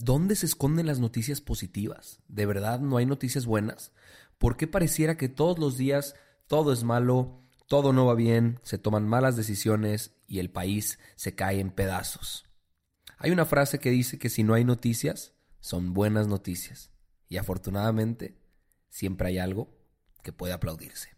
¿Dónde se esconden las noticias positivas? ¿De verdad no hay noticias buenas? ¿Por qué pareciera que todos los días todo es malo, todo no va bien, se toman malas decisiones y el país se cae en pedazos? Hay una frase que dice que si no hay noticias, son buenas noticias. Y afortunadamente, siempre hay algo que puede aplaudirse.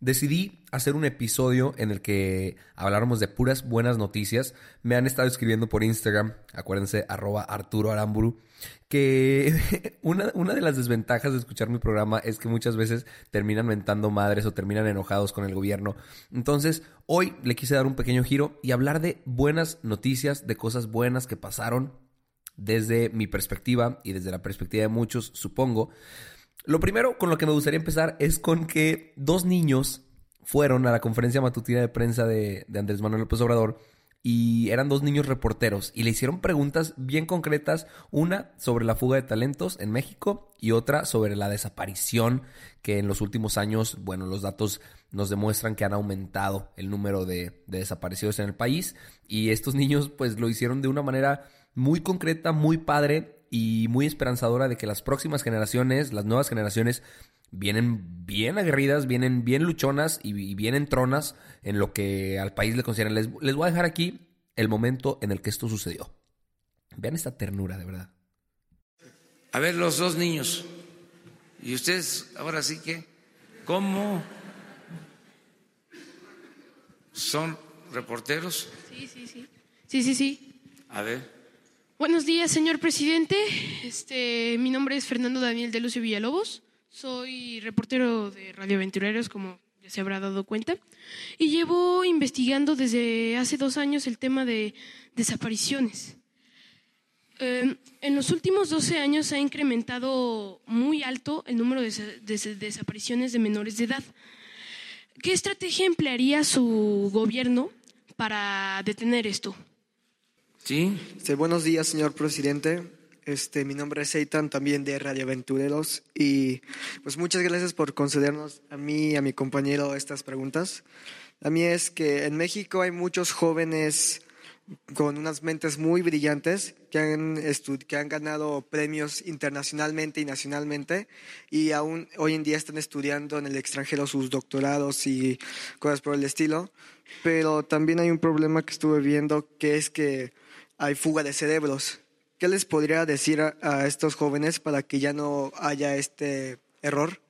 Decidí hacer un episodio en el que habláramos de puras buenas noticias. Me han estado escribiendo por Instagram, acuérdense, arroba Arturo Aramburu, que una, una de las desventajas de escuchar mi programa es que muchas veces terminan mentando madres o terminan enojados con el gobierno. Entonces, hoy le quise dar un pequeño giro y hablar de buenas noticias, de cosas buenas que pasaron desde mi perspectiva y desde la perspectiva de muchos, supongo. Lo primero con lo que me gustaría empezar es con que dos niños fueron a la conferencia matutina de prensa de, Andrés Manuel López Obrador y eran dos niños reporteros y le hicieron preguntas bien concretas, una sobre la fuga de talentos en México y otra sobre la desaparición que en los últimos años, bueno, los datos nos demuestran que han aumentado el número de, de desaparecidos en el país y estos niños pues lo hicieron de una manera muy concreta, muy padre y muy esperanzadora de que las próximas generaciones, las nuevas generaciones, vienen bien aguerridas, vienen bien luchonas y, vienen tronas en lo que al país le consideran. Les, les voy a dejar aquí el momento en el que esto sucedió. Vean esta ternura, de verdad. A ver, los dos niños. Y ustedes, ahora sí que, ¿cómo son reporteros? Sí, sí, sí. Sí, sí, sí. A ver. Buenos días, señor presidente. Este, mi nombre es Fernando Daniel de Lucio Villalobos. Soy reportero de Radio Aventureros, como ya se habrá dado cuenta, y llevo investigando desde hace dos años el tema de desapariciones. Em, en los últimos 12 años ha incrementado muy alto el número de, de desapariciones de menores de edad. ¿Qué estrategia emplearía su gobierno para detener esto? Sí. Este, buenos días, señor presidente. Este, mi nombre es Eitan, también de Radio Aventureros. Y pues muchas gracias por concedernos a mí y a mi compañero estas preguntas. A mí es que en México hay muchos jóvenes con unas mentes muy brillantes que han, que han ganado premios internacionalmente y nacionalmente y aún hoy en día están estudiando en el extranjero sus doctorados y cosas por el estilo. Pero también hay un problema que estuve viendo que es que hay fuga de cerebros. ¿Qué les podría decir a, estos jóvenes para que ya no haya este error?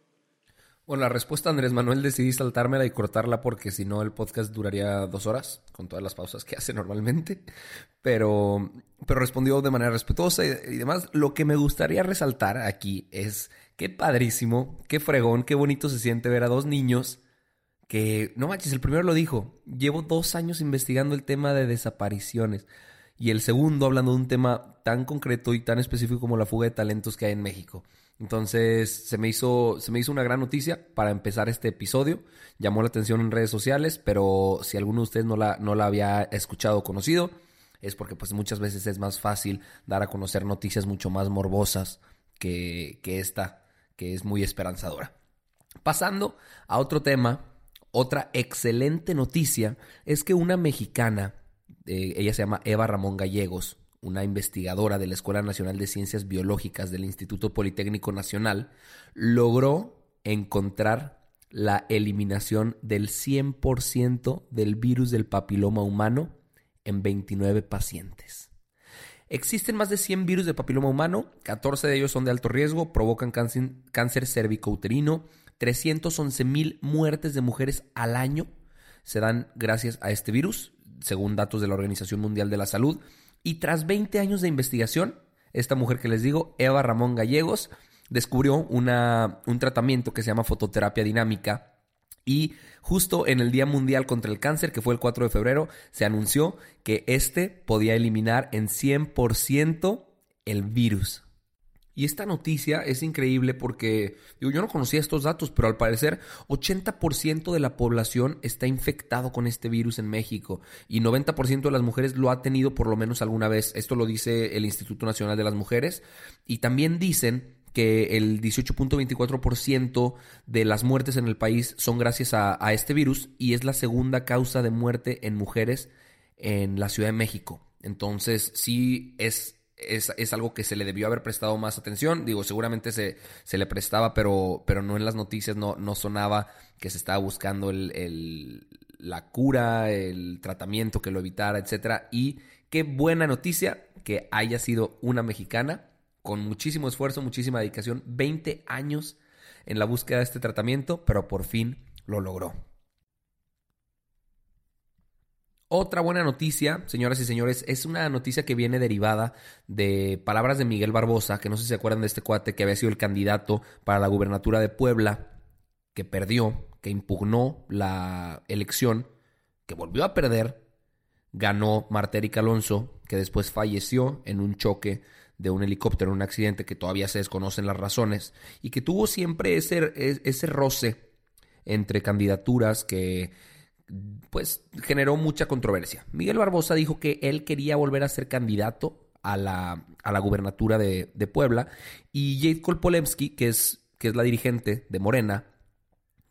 Bueno, la respuesta, Andrés Manuel, decidí saltármela y cortarla porque si no el podcast duraría dos horas, con todas las pausas que hace normalmente. Pero, pero respondió de manera respetuosa y, demás. Lo que me gustaría resaltar aquí es qué padrísimo, qué fregón, qué bonito se siente ver a dos niños que, no manches, el primero lo dijo, llevo dos años investigando el tema de desapariciones y el segundo hablando de un tema tan concreto y tan específico como la fuga de talentos que hay en México. Entonces se me hizo, se me hizo una gran noticia para empezar este episodio. Llamó la atención en redes sociales, pero si alguno de ustedes no la, no la había escuchado o conocido, es porque pues muchas veces es más fácil dar a conocer noticias mucho más morbosas que, que esta, que es muy esperanzadora. Pasando a otro tema, otra excelente noticia es que una mexicana eh, ella se llama Eva Ramón Gallegos, una investigadora de la Escuela Nacional de Ciencias Biológicas del Instituto Politécnico Nacional, logró encontrar la eliminación del 100% del virus del papiloma humano en 29 pacientes. Existen más de 100 virus de papiloma humano, 14 de ellos son de alto riesgo, provocan cáncer, cáncer cervicouterino, 311 mil muertes de mujeres al año se dan gracias a este virus, según datos de la Organización Mundial de la Salud. Y tras 20 años de investigación, esta mujer que les digo, Eva Ramón Gallegos, descubrió una, un tratamiento que se llama fototerapia dinámica y justo en el Día Mundial contra el Cáncer, que fue el 4 de febrero, se anunció que este podía eliminar en 100% el virus. Y esta noticia es increíble porque digo, yo no conocía estos datos, pero al parecer 80% de la población está infectado con este virus en México y 90% de las mujeres lo ha tenido por lo menos alguna vez. Esto lo dice el Instituto Nacional de las Mujeres y también dicen que el 18.24% de las muertes en el país son gracias a, este virus y es la segunda causa de muerte en mujeres en la Ciudad de México. Entonces sí es, es, algo que se le debió haber prestado más atención. Digo, seguramente se, se le prestaba, pero, pero no en las noticias, no, no sonaba que se estaba buscando el, la cura, el tratamiento que lo evitara, etc. Y qué buena noticia que haya sido una mexicana con muchísimo esfuerzo, muchísima dedicación, 20 años en la búsqueda de este tratamiento, pero por fin lo logró. Otra buena noticia, señoras y señores, es una noticia que viene derivada de palabras de Miguel Barbosa, que no sé si se acuerdan de este cuate que había sido el candidato para la gubernatura de Puebla, que perdió, que impugnó la elección, que volvió a perder, ganó Martérica Alonso, que después falleció en un choque de un helicóptero en un accidente que todavía se desconocen las razones y que tuvo siempre ese, ese roce entre candidaturas que pues generó mucha controversia. Miguel Barbosa dijo que él quería volver a ser candidato a la, a la gubernatura de, de, Puebla y Jade Kolpolemsky, que es, que es la dirigente de Morena,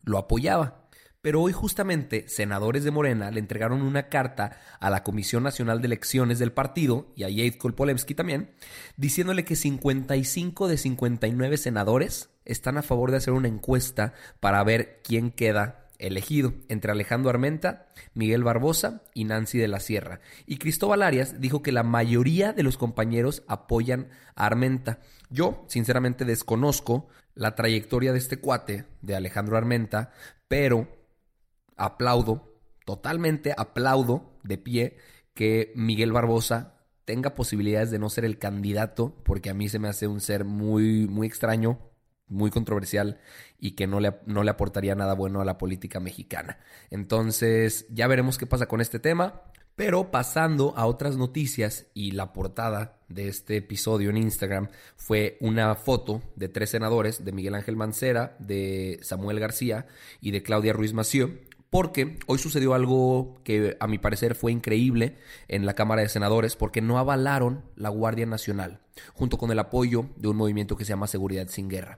lo apoyaba. Pero hoy justamente senadores de Morena le entregaron una carta a la Comisión Nacional de Elecciones del partido y a Jade Kolpolemsky también, diciéndole que 55 de 59 senadores están a favor de hacer una encuesta para ver quién queda elegido entre Alejandro Armenta, Miguel Barbosa y Nancy de la Sierra. Y Cristóbal Arias dijo que la mayoría de los compañeros apoyan a Armenta. Yo, sinceramente, desconozco la trayectoria de este cuate, de Alejandro Armenta, pero aplaudo, totalmente aplaudo de pie que Miguel Barbosa tenga posibilidades de no ser el candidato, porque a mí se me hace un ser muy, muy extraño, muy controversial y que no le, no le aportaría nada bueno a la política mexicana. Entonces, ya veremos qué pasa con este tema. Pero pasando a otras noticias y la portada de este episodio en Instagram fue una foto de tres senadores, de Miguel Ángel Mancera, de Samuel García y de Claudia Ruiz Massieu, porque hoy sucedió algo que a mi parecer fue increíble en la Cámara de Senadores, porque no avalaron la Guardia Nacional, junto con el apoyo de un movimiento que se llama Seguridad sin Guerra.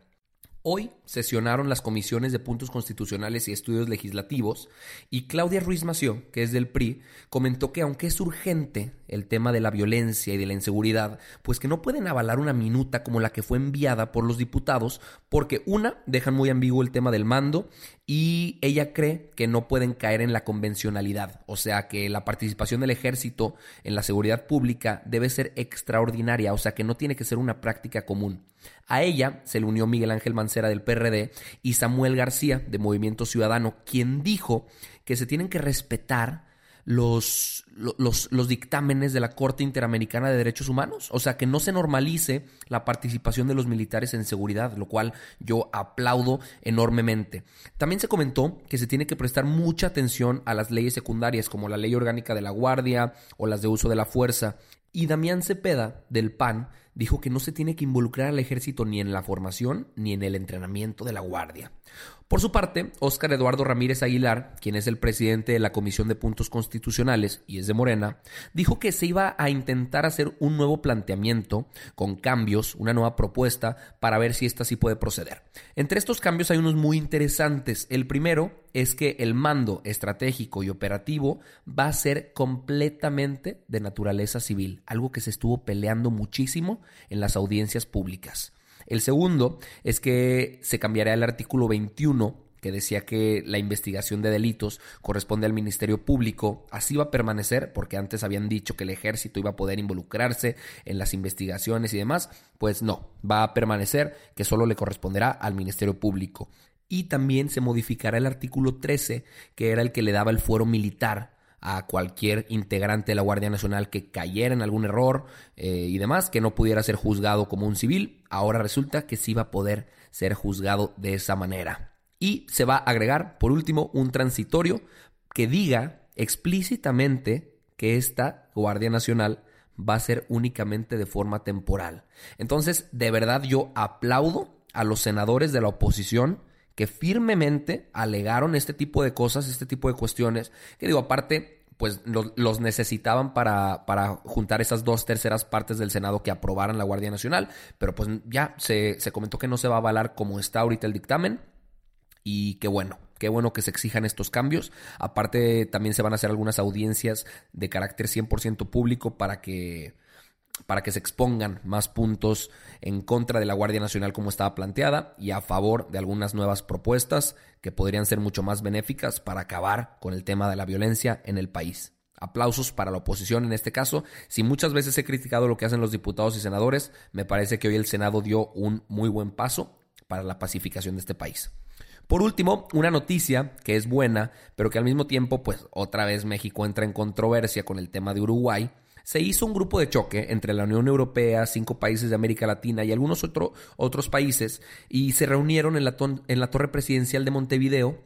Hoy sesionaron las comisiones de puntos constitucionales y estudios legislativos y Claudia Ruiz Mació, que es del PRI, comentó que aunque es urgente el tema de la violencia y de la inseguridad, pues que no pueden avalar una minuta como la que fue enviada por los diputados porque una, dejan muy ambiguo el tema del mando y ella cree que no pueden caer en la convencionalidad, o sea que la participación del ejército en la seguridad pública debe ser extraordinaria, o sea que no tiene que ser una práctica común. A ella se le unió Miguel Ángel Mancera del PRD y Samuel García de Movimiento Ciudadano, quien dijo que se tienen que respetar los, los, los, dictámenes de la Corte Interamericana de Derechos Humanos. O sea, que no se normalice la participación de los militares en seguridad, lo cual yo aplaudo enormemente. También se comentó que se tiene que prestar mucha atención a las leyes secundarias, como la Ley Orgánica de la Guardia o las de uso de la fuerza. Y Damián Cepeda, del PAN, dijo que no se tiene que involucrar al ejército ni en la formación ni en el entrenamiento de la Guardia. Por su parte, Óscar Eduardo Ramírez Aguilar, quien es el presidente de la Comisión de Puntos Constitucionales y es de Morena, dijo que se iba a intentar hacer un nuevo planteamiento con cambios, una nueva propuesta para ver si esta sí puede proceder. Entre estos cambios hay unos muy interesantes. El primero es que el mando estratégico y operativo va a ser completamente de naturaleza civil, algo que se estuvo peleando muchísimo en las audiencias públicas. El segundo es que se cambiará el artículo 21 que decía que la investigación de delitos corresponde al Ministerio Público, así va a permanecer, porque antes habían dicho que el ejército iba a poder involucrarse en las investigaciones y demás, pues no, va a permanecer que solo le corresponderá al Ministerio Público. Y también se modificará el artículo 13, que era el que le daba el fuero militar a cualquier integrante de la Guardia Nacional que cayera en algún error eh, y demás, que no pudiera ser juzgado como un civil. Ahora resulta que sí va a poder ser juzgado de esa manera. Y se va a agregar, por último, un transitorio que diga explícitamente que esta Guardia Nacional va a ser únicamente de forma temporal. Entonces, de verdad yo aplaudo a los senadores de la oposición que firmemente alegaron este tipo de cosas, este tipo de cuestiones, que digo, aparte, pues los necesitaban para, para, juntar esas dos terceras partes del Senado que aprobaran la Guardia Nacional, pero pues ya se, se comentó que no se va a avalar como está ahorita el dictamen y qué bueno, qué bueno que se exijan estos cambios. Aparte, también se van a hacer algunas audiencias de carácter 100% público para que para que se expongan más puntos en contra de la Guardia Nacional como estaba planteada y a favor de algunas nuevas propuestas que podrían ser mucho más benéficas para acabar con el tema de la violencia en el país. Aplausos para la oposición en este caso. Si muchas veces he criticado lo que hacen los diputados y senadores, me parece que hoy el Senado dio un muy buen paso para la pacificación de este país. Por último, una noticia que es buena, pero que al mismo tiempo, pues otra vez México entra en controversia con el tema de Uruguay, se hizo un grupo de choque entre la Unión Europea, cinco países de América Latina y algunos otros países y se reunieron en la, torre presidencial de Montevideo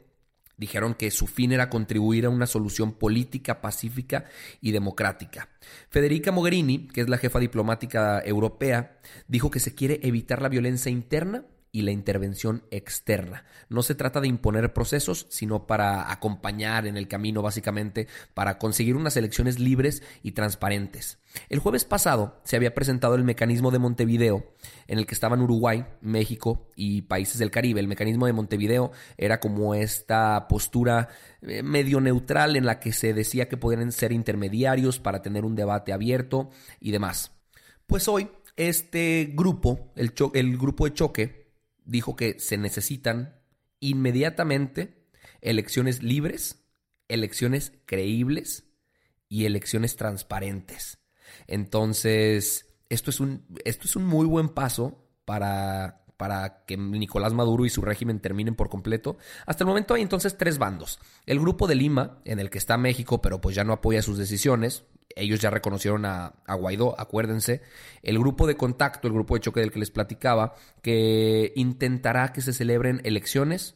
Dijeron que su fin era contribuir a una solución política, pacífica y democrática. Federica Mogherini, que es la jefa diplomática europea, dijo que se quiere evitar la violencia interna y la intervención externa. No se trata de imponer procesos, sino para acompañar en el camino básicamente para conseguir unas elecciones libres y transparentes. El jueves pasado se había presentado el mecanismo de Montevideo, en el que estaban Uruguay, México y países del Caribe. El mecanismo de Montevideo era como esta postura eh, medio neutral en la que se decía que podían ser intermediarios para tener un debate abierto y demás. Pues hoy este grupo, el, el grupo de choque, dijo que se necesitan inmediatamente elecciones libres, elecciones creíbles y elecciones transparentes. Entonces, esto es un, esto es un muy buen paso para, para que Nicolás Maduro y su régimen terminen por completo. Hasta el momento hay entonces tres bandos. El grupo de Lima, en el que está México, pero pues ya no apoya sus decisiones, ellos ya reconocieron a, Guaidó, acuérdense. El grupo de contacto, el grupo de choque del que les platicaba, que intentará que se celebren elecciones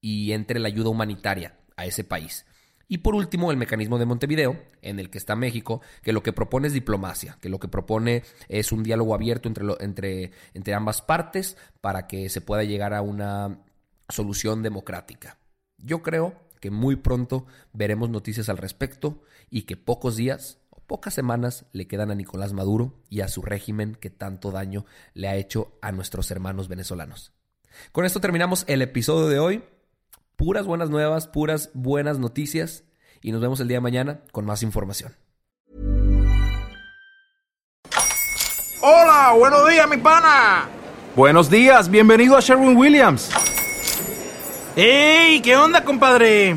y entre la ayuda humanitaria a ese país. Y por último, el mecanismo de Montevideo, en el que está México, que lo que propone es diplomacia, que lo que propone es un diálogo abierto entre, entre, entre ambas partes para que se pueda llegar a una solución democrática. Yo creo que muy pronto veremos noticias al respecto y que pocos días Pocas semanas le quedan a Nicolás Maduro y a su régimen que tanto daño le ha hecho a nuestros hermanos venezolanos. Con esto terminamos el episodio de hoy. Puras buenas nuevas, puras buenas noticias y nos vemos el día de mañana con más información. Hola, buenos días, mi pana. Buenos días, bienvenido a Sherwin Williams. ¡Ey! ¿Qué onda, compadre?